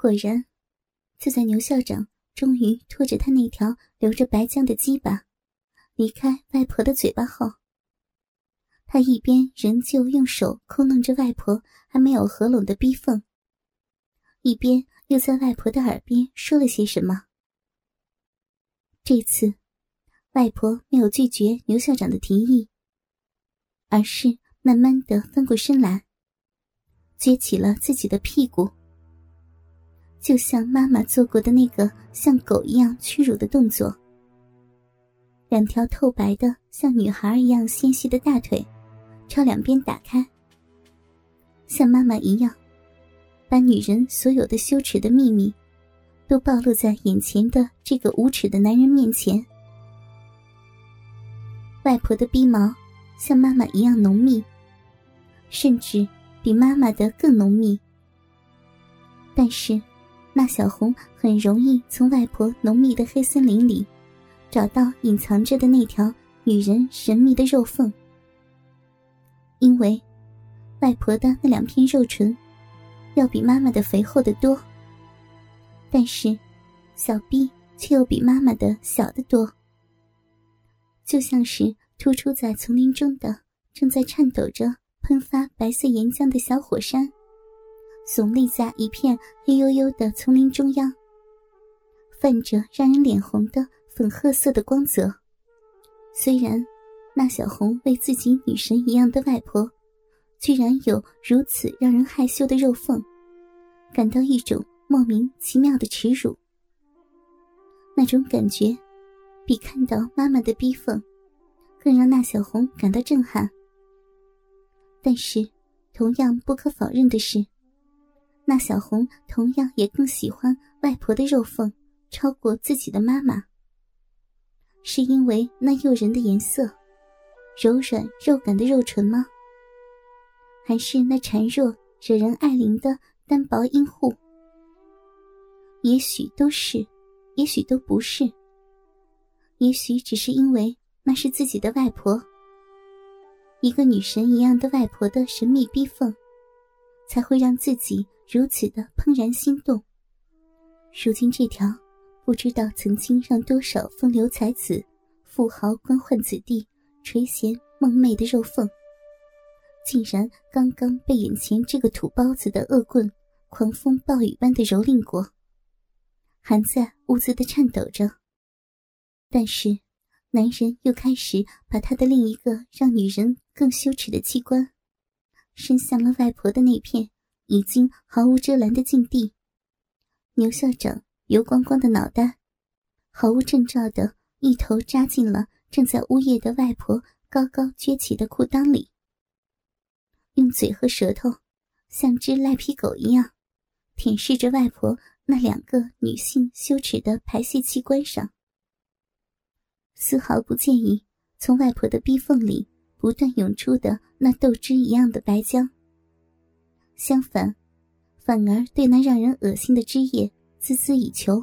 果然，就在牛校长终于拖着他那条流着白浆的鸡巴离开外婆的嘴巴后，他一边仍旧用手抠弄着外婆还没有合拢的逼缝，一边又在外婆的耳边说了些什么。这次，外婆没有拒绝牛校长的提议，而是慢慢的翻过身来，撅起了自己的屁股，就像妈妈做过的那个像狗一样屈辱的动作。两条透白的像女孩一样纤细的大腿。朝两边打开，像妈妈一样，把女人所有的羞耻的秘密，都暴露在眼前的这个无耻的男人面前。外婆的逼毛像妈妈一样浓密，甚至比妈妈的更浓密。但是，那小红很容易从外婆浓密的黑森林里，找到隐藏着的那条女人神秘的肉缝。因为，外婆的那两片肉唇，要比妈妈的肥厚的多。但是，小臂却又比妈妈的小得多，就像是突出在丛林中的正在颤抖着、喷发白色岩浆的小火山，耸立在一片黑黝黝的丛林中央，泛着让人脸红的粉褐色的光泽。虽然。那小红为自己女神一样的外婆，居然有如此让人害羞的肉缝，感到一种莫名其妙的耻辱。那种感觉，比看到妈妈的逼缝，更让那小红感到震撼。但是，同样不可否认的是，那小红同样也更喜欢外婆的肉缝，超过自己的妈妈。是因为那诱人的颜色。柔软肉感的肉唇吗？还是那孱弱惹人爱怜的单薄阴户？也许都是，也许都不是。也许只是因为那是自己的外婆，一个女神一样的外婆的神秘逼缝，才会让自己如此的怦然心动。如今这条，不知道曾经让多少风流才子、富豪官宦子弟。垂涎梦寐的肉缝，竟然刚刚被眼前这个土包子的恶棍狂风暴雨般的蹂躏过，还在兀自的颤抖着。但是，男人又开始把他的另一个让女人更羞耻的器官，伸向了外婆的那片已经毫无遮拦的境地。牛校长油光光的脑袋，毫无征兆的一头扎进了。正在呜咽的外婆高高撅起的裤裆里，用嘴和舌头像只赖皮狗一样舔舐着外婆那两个女性羞耻的排泄器官上，丝毫不介意从外婆的逼缝里不断涌出的那豆汁一样的白浆。相反，反而对那让人恶心的汁液孜孜以求，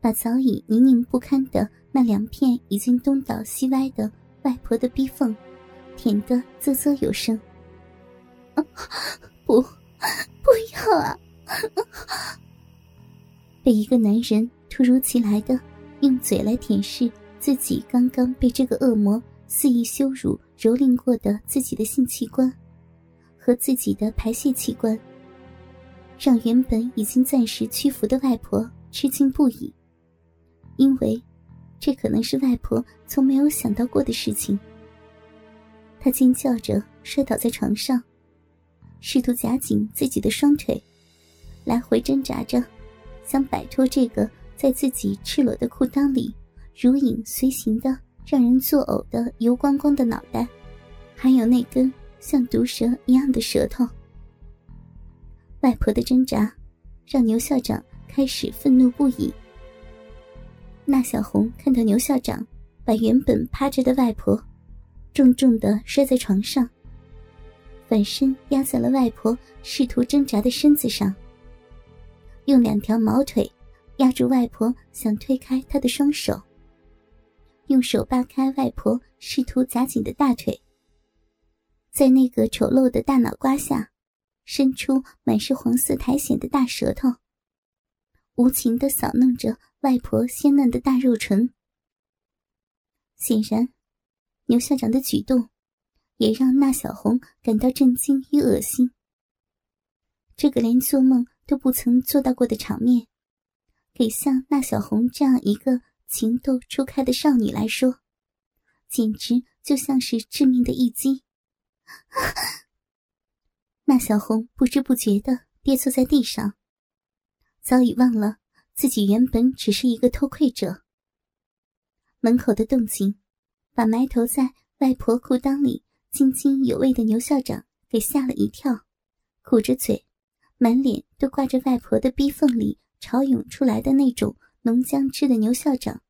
把早已泥泞不堪的。那两片已经东倒西歪的外婆的逼缝，舔得啧啧有声。不，不要啊！被一个男人突如其来的用嘴来舔舐自己刚刚被这个恶魔肆意羞辱蹂躏过的自己的性器官和自己的排泄器官，让原本已经暂时屈服的外婆吃惊不已，因为。这可能是外婆从没有想到过的事情。她尖叫着摔倒在床上，试图夹紧自己的双腿，来回挣扎着，想摆脱这个在自己赤裸的裤裆里如影随形的让人作呕的油光光的脑袋，还有那根像毒蛇一样的舌头。外婆的挣扎，让牛校长开始愤怒不已。那小红看到牛校长把原本趴着的外婆重重的摔在床上，反身压在了外婆试图挣扎的身子上，用两条毛腿压住外婆想推开她的双手，用手扒开外婆试图夹紧的大腿，在那个丑陋的大脑瓜下伸出满是黄色苔藓的大舌头，无情的扫弄着外婆鲜嫩的大肉唇。显然，牛校长的举动也让那小红感到震惊与恶心。这个连做梦都不曾做到过的场面，给像那小红这样一个情窦初开的少女来说，简直就像是致命的一击。那小红不知不觉的跌坐在地上，早已忘了自己原本只是一个偷窥者。门口的动静，把埋头在外婆裤裆里津津有味的牛校长给吓了一跳，鼓着嘴，满脸都挂着外婆的逼缝里潮涌出来的那种浓浆汁的牛校长，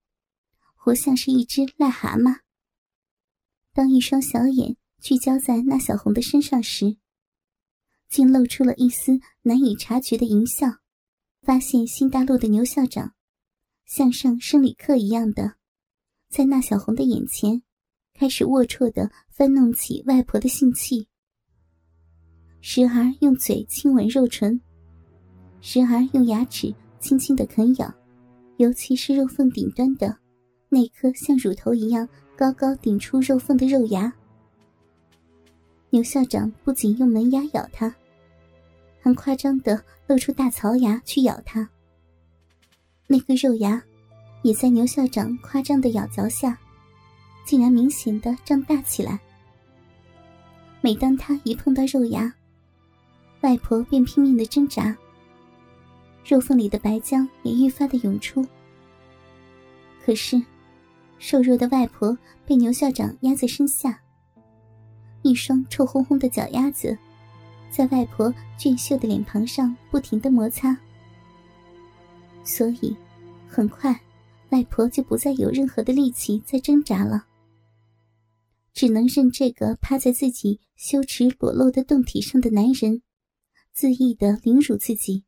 活像是一只癞蛤蟆。当一双小眼聚焦在那小红的身上时，竟露出了一丝难以察觉的淫笑，发现新大陆的牛校长，像上生理课一样的，在那小红的眼前，开始龌龊的翻弄起外婆的性器，时而用嘴亲吻肉唇，时而用牙齿轻轻的啃咬，尤其是肉缝顶端的那颗像乳头一样高高顶出肉缝的肉牙。牛校长不仅用门牙咬他。还夸张的露出大槽牙去咬他，那个肉牙也在牛校长夸张的咬嚼下，竟然明显的胀大起来。每当他一碰到肉牙，外婆便拼命的挣扎，肉缝里的白浆也愈发的涌出。可是，瘦弱的外婆被牛校长压在身下，一双臭烘烘的脚丫子。在外婆俊秀的脸庞上不停的摩擦，所以很快，外婆就不再有任何的力气在挣扎了，只能任这个趴在自己羞耻裸露的胴体上的男人恣意的凌辱自己。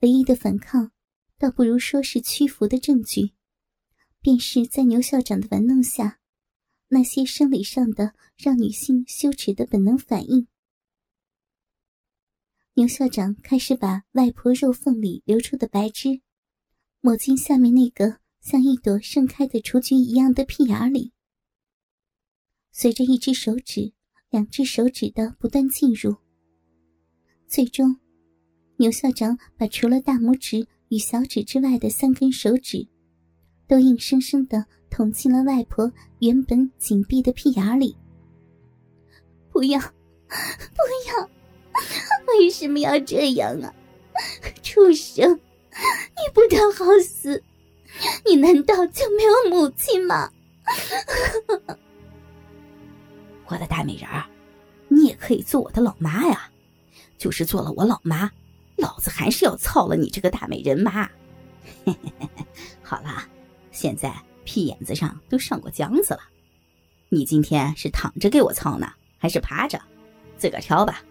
唯一的反抗，倒不如说是屈服的证据，便是在牛校长的玩弄下，那些生理上的让女性羞耻的本能反应。牛校长开始把外婆肉缝里流出的白汁抹进下面那个像一朵盛开的雏菊一样的屁眼里。随着一只手指、两只手指的不断进入，最终，牛校长把除了大拇指与小指之外的三根手指，都硬生生的捅进了外婆原本紧闭的屁眼里。不要，不要！为什么要这样啊，畜生！你不得好死！你难道就没有母亲吗？我的大美人儿，你也可以做我的老妈呀！就是做了我老妈，老子还是要操了你这个大美人妈！好了，现在屁眼子上都上过浆子了，你今天是躺着给我操呢，还是趴着？自个儿挑吧。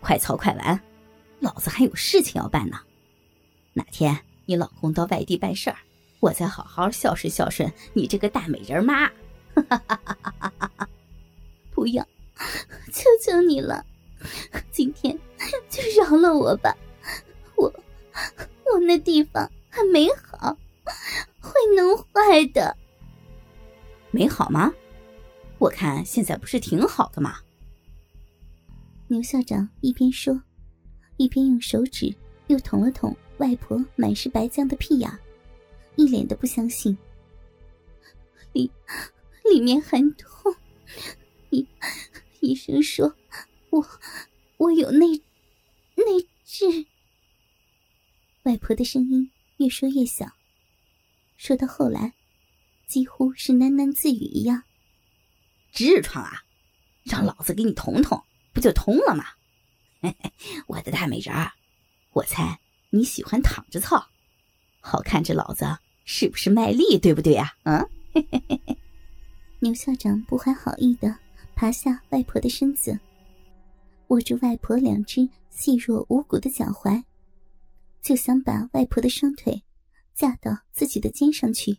快操快完，老子还有事情要办呢。哪天你老公到外地办事儿，我再好好孝顺孝顺你这个大美人妈。不要，求求你了，今天就饶了我吧。我我那地方还没好，会弄坏的。没好吗？我看现在不是挺好的吗？牛校长一边说，一边用手指又捅了捅外婆满是白浆的屁眼，一脸的不相信。里里面很痛，医医生说，我我有内内痔。外婆的声音越说越小，说到后来，几乎是喃喃自语一样。痔疮啊，让老子给你捅捅。不就通了吗？嘿嘿我的大美人儿，我猜你喜欢躺着操，好看这老子是不是卖力？对不对呀？嗯。牛校长不怀好意的爬下外婆的身子，握住外婆两只细弱无骨的脚踝，就想把外婆的双腿架到自己的肩上去。